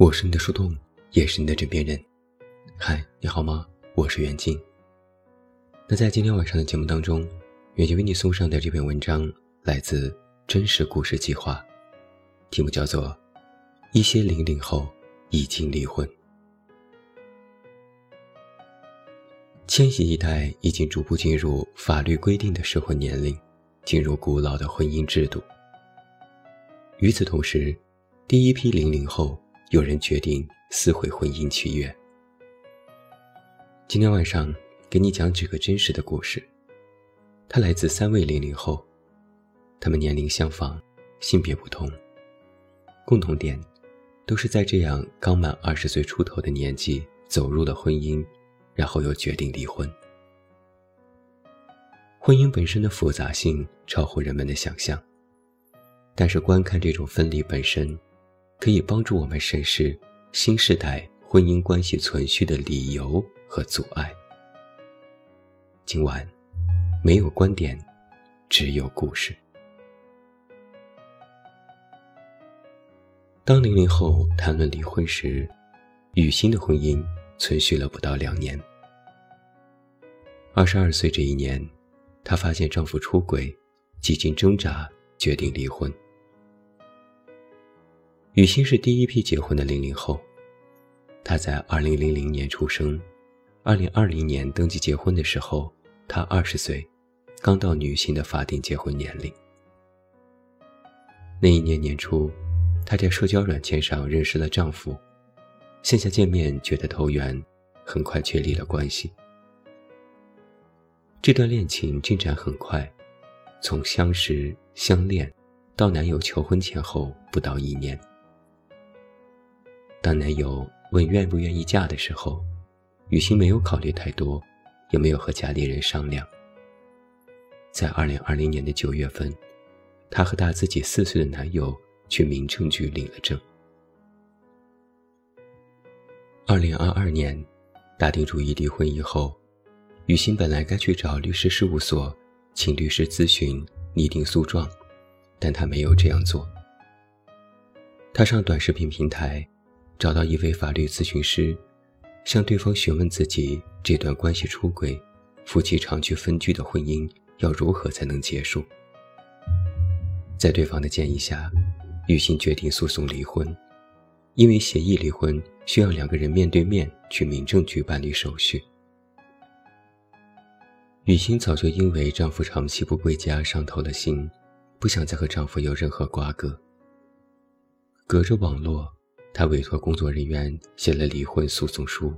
我是你的树洞，也是你的枕边人。嗨，你好吗？我是袁静。那在今天晚上的节目当中，远近为你送上的这篇文章来自真实故事计划，题目叫做《一些零零后已经离婚》。千禧一代已经逐步进入法律规定的适婚年龄，进入古老的婚姻制度。与此同时，第一批零零后。有人决定撕毁婚姻契约。今天晚上给你讲几个真实的故事，它来自三位零零后，他们年龄相仿，性别不同，共同点都是在这样刚满二十岁出头的年纪走入了婚姻，然后又决定离婚。婚姻本身的复杂性超乎人们的想象，但是观看这种分离本身。可以帮助我们审视新时代婚姻关系存续的理由和阻碍。今晚没有观点，只有故事。当零零后谈论离婚时，雨欣的婚姻存续了不到两年。二十二岁这一年，她发现丈夫出轨，几经挣扎，决定离婚。雨欣是第一批结婚的零零后，她在二零零零年出生，二零二零年登记结婚的时候，她二十岁，刚到女性的法定结婚年龄。那一年年初，她在社交软件上认识了丈夫，线下见面觉得投缘，很快确立了关系。这段恋情进展很快，从相识相恋，到男友求婚前后不到一年。当男友问愿不愿意嫁的时候，雨欣没有考虑太多，也没有和家里人商量。在二零二零年的九月份，她和大自己四岁的男友去民政局领了证。二零二二年，打定主意离婚以后，雨欣本来该去找律师事务所，请律师咨询拟定诉状，但她没有这样做。她上短视频平台。找到一位法律咨询师，向对方询问自己这段关系出轨、夫妻长期分居的婚姻要如何才能结束。在对方的建议下，雨欣决定诉讼离婚，因为协议离婚需要两个人面对面去民政局办理手续。雨欣早就因为丈夫长期不归家伤透了心，不想再和丈夫有任何瓜葛，隔着网络。他委托工作人员写了离婚诉讼书，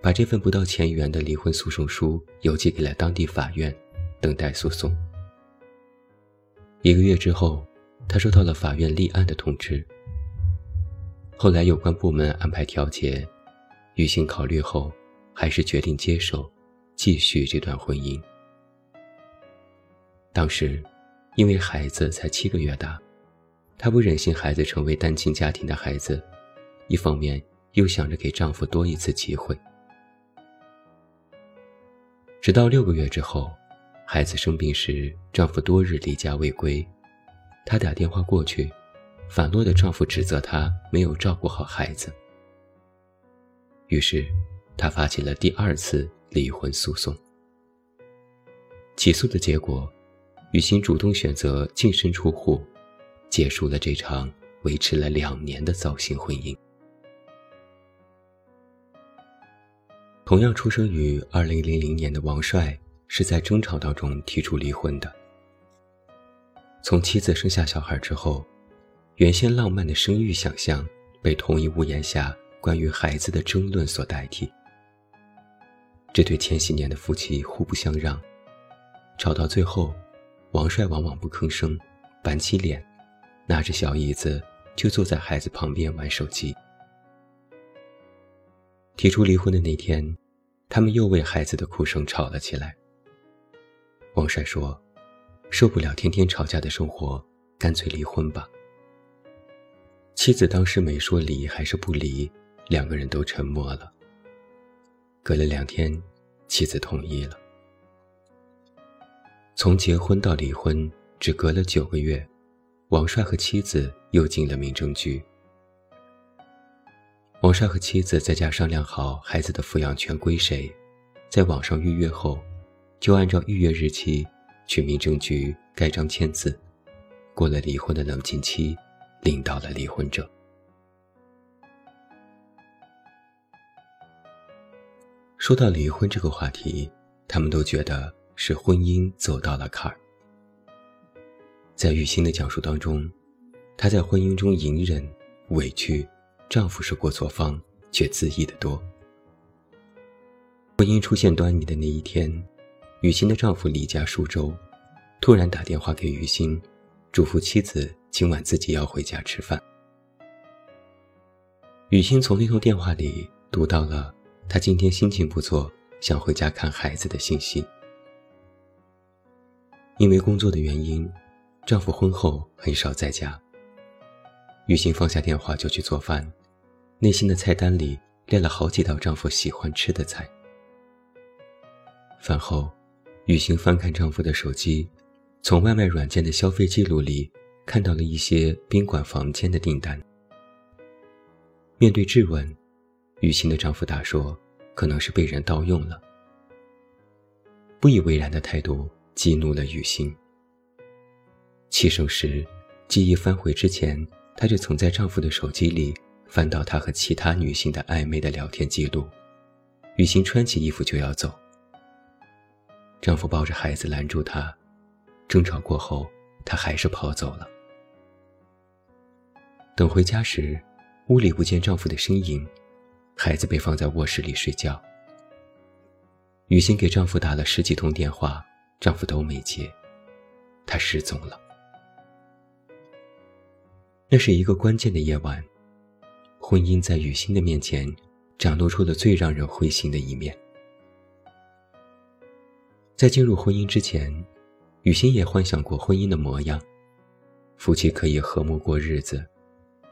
把这份不到千元的离婚诉讼书邮寄给了当地法院，等待诉讼。一个月之后，他收到了法院立案的通知。后来有关部门安排调解，雨欣考虑后，还是决定接受，继续这段婚姻。当时，因为孩子才七个月大。她不忍心孩子成为单亲家庭的孩子，一方面又想着给丈夫多一次机会。直到六个月之后，孩子生病时，丈夫多日离家未归，她打电话过去，反落的丈夫指责她没有照顾好孩子。于是，她发起了第二次离婚诉讼。起诉的结果，雨欣主动选择净身出户。结束了这场维持了两年的糟心婚姻。同样出生于二零零零年的王帅，是在争吵当中提出离婚的。从妻子生下小孩之后，原先浪漫的生育想象被同一屋檐下关于孩子的争论所代替。这对千禧年的夫妻互不相让，吵到最后，王帅往往不吭声，板起脸。拿着小椅子，就坐在孩子旁边玩手机。提出离婚的那天，他们又为孩子的哭声吵了起来。王帅说：“受不了天天吵架的生活，干脆离婚吧。”妻子当时没说离还是不离，两个人都沉默了。隔了两天，妻子同意了。从结婚到离婚，只隔了九个月。王帅和妻子又进了民政局。王帅和妻子在家商量好孩子的抚养权归谁，在网上预约后，就按照预约日期去民政局盖章签字，过了离婚的冷静期，领到了离婚证。说到离婚这个话题，他们都觉得是婚姻走到了坎儿。在雨欣的讲述当中，她在婚姻中隐忍、委屈。丈夫是过错方，却恣意的多。婚姻出现端倪的那一天，雨欣的丈夫离家数周，突然打电话给雨欣，嘱咐妻子今晚自己要回家吃饭。雨欣从那通电话里读到了他今天心情不错，想回家看孩子的信息。因为工作的原因，丈夫婚后很少在家。雨欣放下电话就去做饭。内心的菜单里列了好几道丈夫喜欢吃的菜。饭后，雨欣翻看丈夫的手机，从外卖软件的消费记录里看到了一些宾馆房间的订单。面对质问，雨欣的丈夫答说：“可能是被人盗用了。”不以为然的态度激怒了雨欣。起手时，记忆翻回之前，她就曾在丈夫的手机里。翻到他和其他女性的暧昧的聊天记录，雨欣穿起衣服就要走。丈夫抱着孩子拦住她，争吵过后，她还是跑走了。等回家时，屋里不见丈夫的身影，孩子被放在卧室里睡觉。雨欣给丈夫打了十几通电话，丈夫都没接，他失踪了。那是一个关键的夜晚。婚姻在雨欣的面前，展露出了最让人灰心的一面。在进入婚姻之前，雨欣也幻想过婚姻的模样：夫妻可以和睦过日子，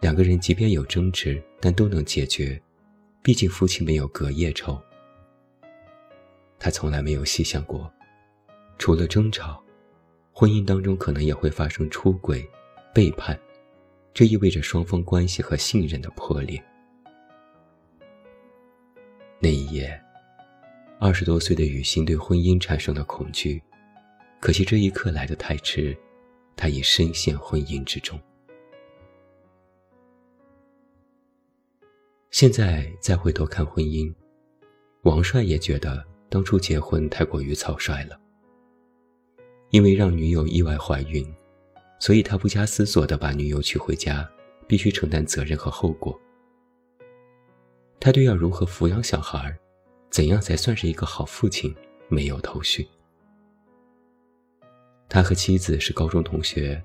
两个人即便有争执，但都能解决，毕竟夫妻没有隔夜仇。她从来没有细想过，除了争吵，婚姻当中可能也会发生出轨、背叛。这意味着双方关系和信任的破裂。那一夜，二十多岁的雨欣对婚姻产生了恐惧，可惜这一刻来得太迟，她已深陷婚姻之中。现在再回头看婚姻，王帅也觉得当初结婚太过于草率了，因为让女友意外怀孕。所以他不加思索地把女友娶回家，必须承担责任和后果。他对要如何抚养小孩，怎样才算是一个好父亲，没有头绪。他和妻子是高中同学，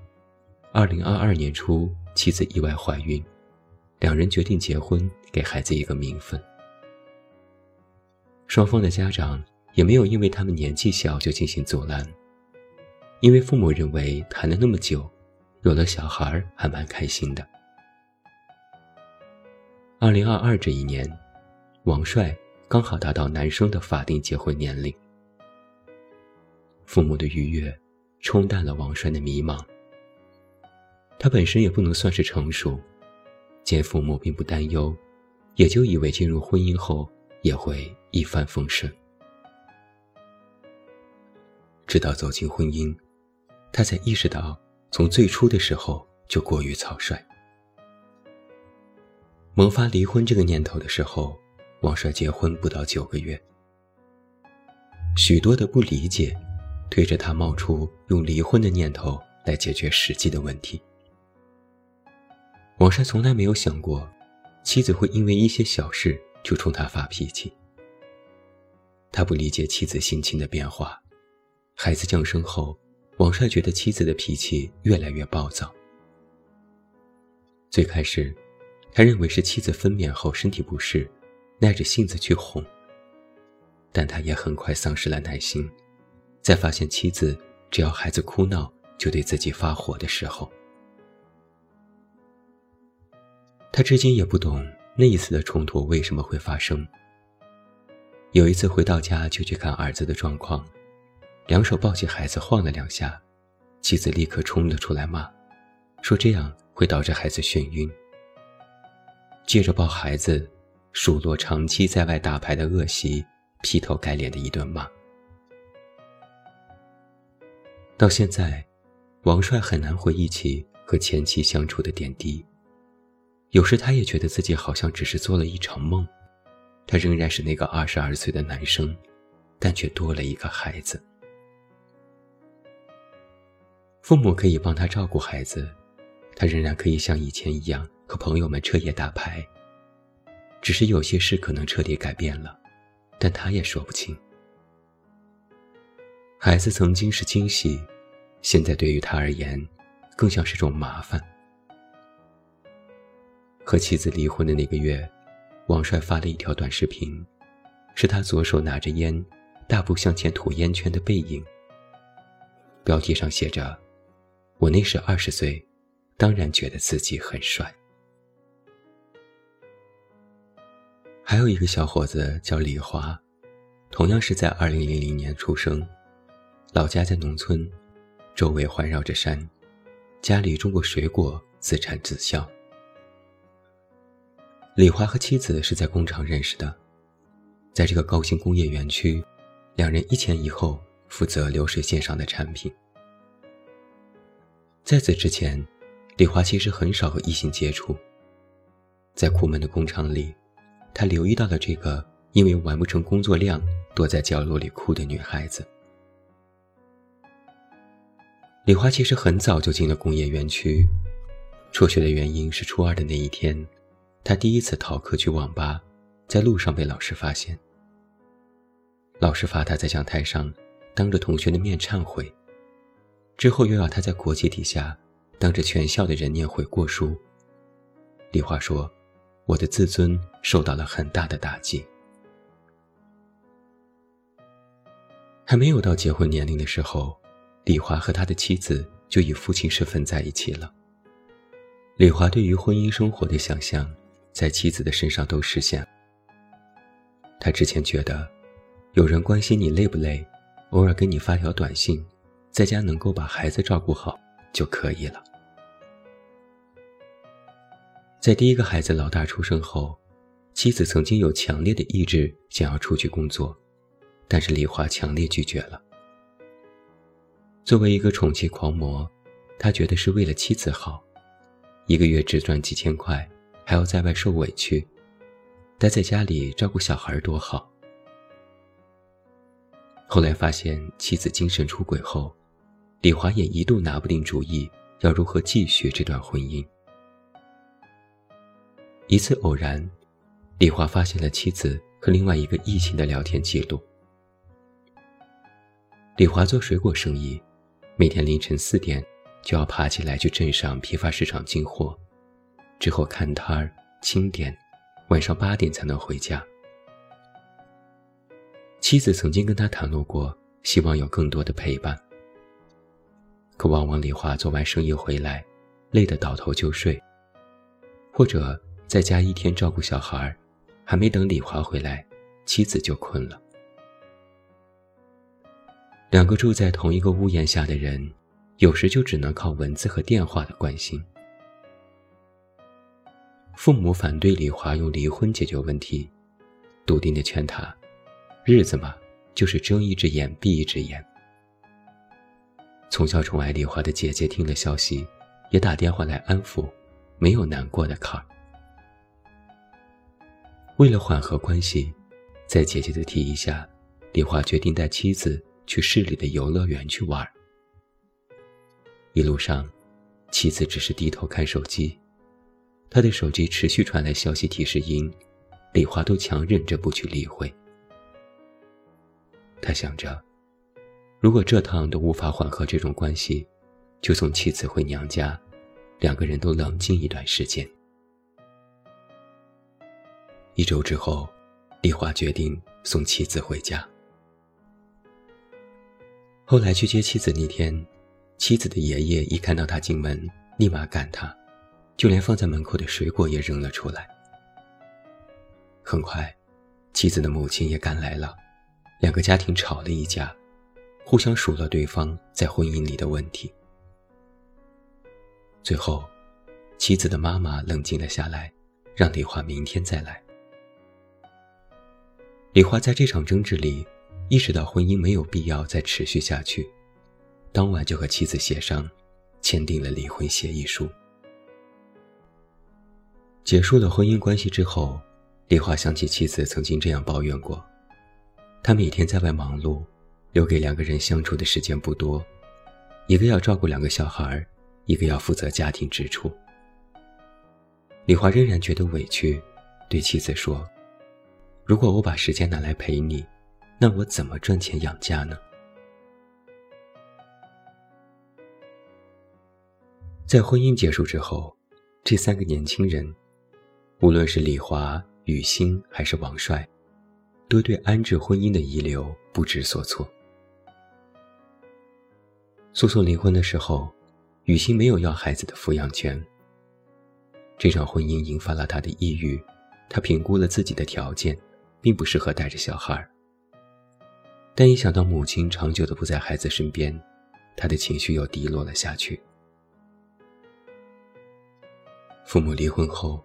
二零二二年初，妻子意外怀孕，两人决定结婚，给孩子一个名分。双方的家长也没有因为他们年纪小就进行阻拦。因为父母认为谈了那么久，有了小孩还蛮开心的。二零二二这一年，王帅刚好达到男生的法定结婚年龄。父母的愉悦冲淡了王帅的迷茫。他本身也不能算是成熟，见父母并不担忧，也就以为进入婚姻后也会一帆风顺。直到走进婚姻。他才意识到，从最初的时候就过于草率。萌发离婚这个念头的时候，王帅结婚不到九个月。许多的不理解，推着他冒出用离婚的念头来解决实际的问题。王帅从来没有想过，妻子会因为一些小事就冲他发脾气。他不理解妻子心情的变化，孩子降生后。王帅觉得妻子的脾气越来越暴躁。最开始，他认为是妻子分娩后身体不适，耐着性子去哄。但他也很快丧失了耐心，在发现妻子只要孩子哭闹就对自己发火的时候，他至今也不懂那一次的冲突为什么会发生。有一次回到家就去看儿子的状况。两手抱起孩子晃了两下，妻子立刻冲了出来骂，说这样会导致孩子眩晕。借着抱孩子，数落长期在外打牌的恶习，劈头盖脸的一顿骂。到现在，王帅很难回忆起和前妻相处的点滴。有时他也觉得自己好像只是做了一场梦，他仍然是那个二十二岁的男生，但却多了一个孩子。父母可以帮他照顾孩子，他仍然可以像以前一样和朋友们彻夜打牌。只是有些事可能彻底改变了，但他也说不清。孩子曾经是惊喜，现在对于他而言，更像是种麻烦。和妻子离婚的那个月，王帅发了一条短视频，是他左手拿着烟，大步向前吐烟圈的背影。标题上写着：“我那时二十岁，当然觉得自己很帅。”还有一个小伙子叫李华，同样是在二零零零年出生，老家在农村，周围环绕着山，家里种过水果，自产自销。李华和妻子是在工厂认识的，在这个高新工业园区，两人一前一后负责流水线上的产品。在此之前，李华其实很少和异性接触。在苦闷的工厂里，他留意到了这个因为完不成工作量躲在角落里哭的女孩子。李华其实很早就进了工业园区，辍学的原因是初二的那一天。他第一次逃课去网吧，在路上被老师发现。老师罚他在讲台上当着同学的面忏悔，之后又要他在国旗底下当着全校的人念悔过书。李华说：“我的自尊受到了很大的打击。”还没有到结婚年龄的时候，李华和他的妻子就以父亲身份在一起了。李华对于婚姻生活的想象。在妻子的身上都实现。他之前觉得，有人关心你累不累，偶尔给你发条短信，在家能够把孩子照顾好就可以了。在第一个孩子老大出生后，妻子曾经有强烈的意志想要出去工作，但是李华强烈拒绝了。作为一个宠妻狂魔，他觉得是为了妻子好，一个月只赚几千块。还要在外受委屈，待在家里照顾小孩多好。后来发现妻子精神出轨后，李华也一度拿不定主意要如何继续这段婚姻。一次偶然，李华发现了妻子和另外一个异性的聊天记录。李华做水果生意，每天凌晨四点就要爬起来去镇上批发市场进货。之后看摊儿、清点，晚上八点才能回家。妻子曾经跟他袒露过，希望有更多的陪伴。可往往李华做完生意回来，累得倒头就睡，或者在家一天照顾小孩，还没等李华回来，妻子就困了。两个住在同一个屋檐下的人，有时就只能靠文字和电话的关心。父母反对李华用离婚解决问题，笃定的劝他：“日子嘛，就是睁一只眼闭一只眼。”从小宠爱李华的姐姐听了消息，也打电话来安抚，没有难过的坎儿。为了缓和关系，在姐姐的提议下，李华决定带妻子去市里的游乐园去玩。一路上，妻子只是低头看手机。他的手机持续传来消息提示音，李华都强忍着不去理会。他想着，如果这趟都无法缓和这种关系，就送妻子回娘家，两个人都冷静一段时间。一周之后，李华决定送妻子回家。后来去接妻子那天，妻子的爷爷一看到他进门，立马赶他。就连放在门口的水果也扔了出来。很快，妻子的母亲也赶来了，两个家庭吵了一架，互相数落对方在婚姻里的问题。最后，妻子的妈妈冷静了下来，让李华明天再来。李华在这场争执里意识到婚姻没有必要再持续下去，当晚就和妻子协商，签订了离婚协议书。结束了婚姻关系之后，李华想起妻子曾经这样抱怨过：他每天在外忙碌，留给两个人相处的时间不多，一个要照顾两个小孩，一个要负责家庭支出。李华仍然觉得委屈，对妻子说：“如果我把时间拿来陪你，那我怎么赚钱养家呢？”在婚姻结束之后，这三个年轻人，无论是李华、雨欣还是王帅，都对安置婚姻的遗留不知所措。诉讼离婚的时候，雨欣没有要孩子的抚养权。这场婚姻引发了他的抑郁，他评估了自己的条件，并不适合带着小孩。但一想到母亲长久的不在孩子身边，他的情绪又低落了下去。父母离婚后，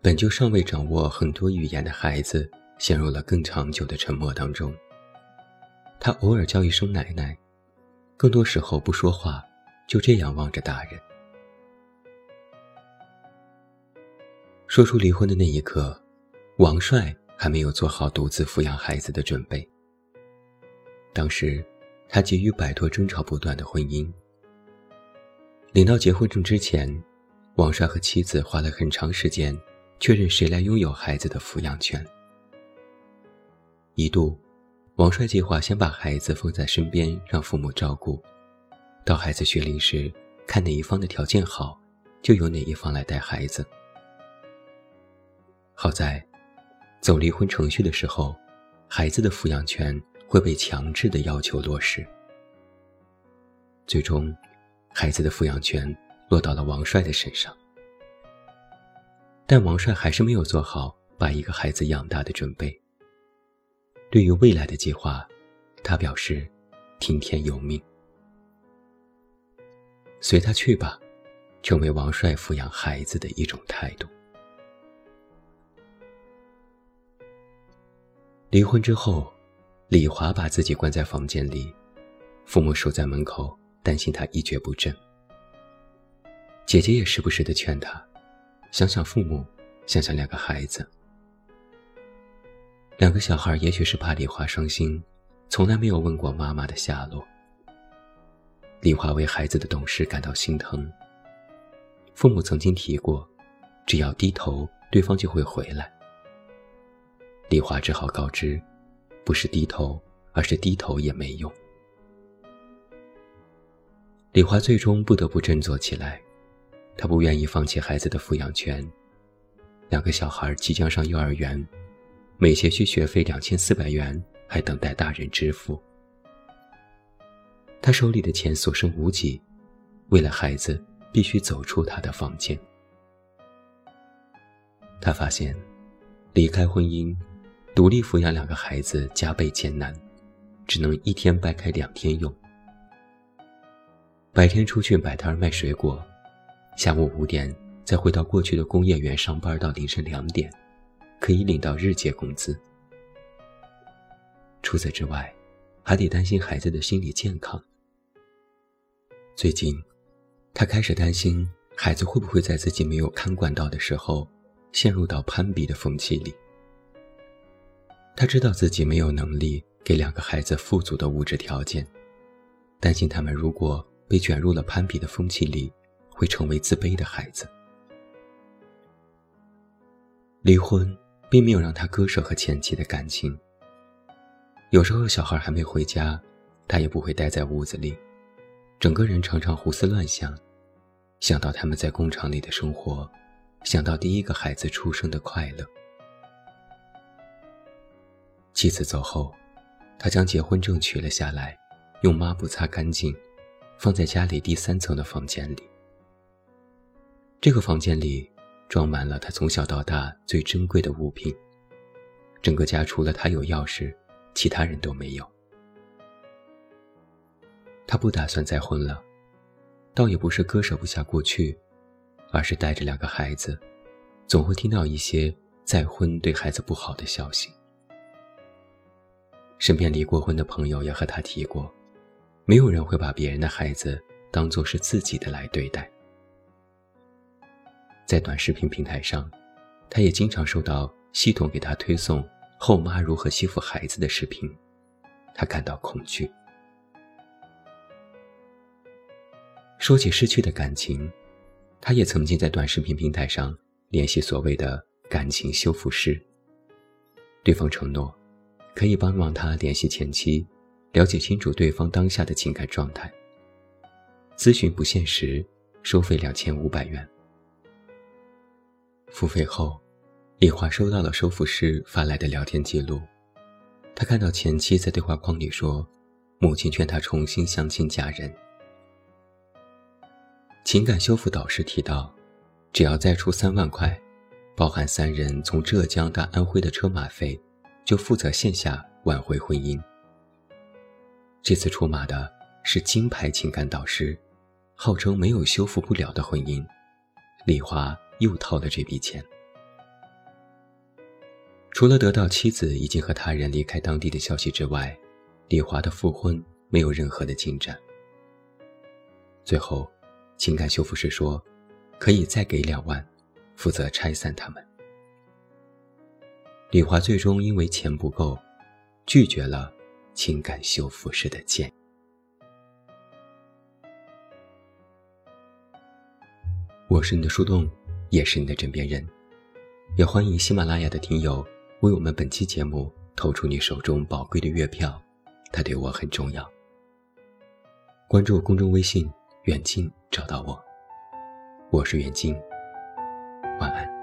本就尚未掌握很多语言的孩子，陷入了更长久的沉默当中。他偶尔叫一声奶奶，更多时候不说话，就这样望着大人。说出离婚的那一刻，王帅还没有做好独自抚养孩子的准备。当时，他急于摆脱争吵不断的婚姻。领到结婚证之前，王帅和妻子花了很长时间确认谁来拥有孩子的抚养权。一度，王帅计划先把孩子放在身边让父母照顾，到孩子学龄时，看哪一方的条件好，就由哪一方来带孩子。好在，走离婚程序的时候，孩子的抚养权会被强制的要求落实。最终，孩子的抚养权落到了王帅的身上。但王帅还是没有做好把一个孩子养大的准备。对于未来的计划，他表示听天由命，随他去吧，成为王帅抚养孩子的一种态度。离婚之后，李华把自己关在房间里，父母守在门口，担心他一蹶不振。姐姐也时不时的劝他，想想父母，想想两个孩子。两个小孩也许是怕李华伤心，从来没有问过妈妈的下落。李华为孩子的懂事感到心疼。父母曾经提过，只要低头，对方就会回来。李华只好告知，不是低头，而是低头也没用。李华最终不得不振作起来，他不愿意放弃孩子的抚养权。两个小孩即将上幼儿园，每学期学费两千四百元，还等待大人支付。他手里的钱所剩无几，为了孩子，必须走出他的房间。他发现，离开婚姻。独立抚养两个孩子加倍艰难，只能一天掰开两天用。白天出去摆摊卖水果，下午五点再回到过去的工业园上班到凌晨两点，可以领到日结工资。除此之外，还得担心孩子的心理健康。最近，他开始担心孩子会不会在自己没有看管到的时候，陷入到攀比的风气里。他知道自己没有能力给两个孩子富足的物质条件，担心他们如果被卷入了攀比的风气里，会成为自卑的孩子。离婚并没有让他割舍和前妻的感情。有时候小孩还没回家，他也不会待在屋子里，整个人常常胡思乱想，想到他们在工厂里的生活，想到第一个孩子出生的快乐。妻子走后，他将结婚证取了下来，用抹布擦干净，放在家里第三层的房间里。这个房间里装满了他从小到大最珍贵的物品，整个家除了他有钥匙，其他人都没有。他不打算再婚了，倒也不是割舍不下过去，而是带着两个孩子，总会听到一些再婚对孩子不好的消息。身边离过婚的朋友也和他提过，没有人会把别人的孩子当做是自己的来对待。在短视频平台上，他也经常收到系统给他推送后妈如何欺负孩子的视频，他感到恐惧。说起失去的感情，他也曾经在短视频平台上联系所谓的感情修复师。对方承诺，可以帮忙他联系前妻，了解清楚对方当下的情感状态。咨询不限时，收费两千五百元。付费后，李华收到了收复师发来的聊天记录，他看到前妻在对话框里说：“母亲劝他重新相亲嫁人。”情感修复导师提到，只要再出三万块，包含三人从浙江到安徽的车马费，就负责线下挽回婚姻。这次出马的是金牌情感导师，号称没有修复不了的婚姻。李华又掏了这笔钱。除了得到妻子已经和他人离开当地的消息之外，李华的复婚没有任何的进展。最后。情感修复师说：“可以再给两万，负责拆散他们。”李华最终因为钱不够，拒绝了情感修复师的建议。我是你的树洞，也是你的枕边人，也欢迎喜马拉雅的听友为我们本期节目投出你手中宝贵的月票，它对我很重要。关注公众微信。远近找到我，我是远近，晚安。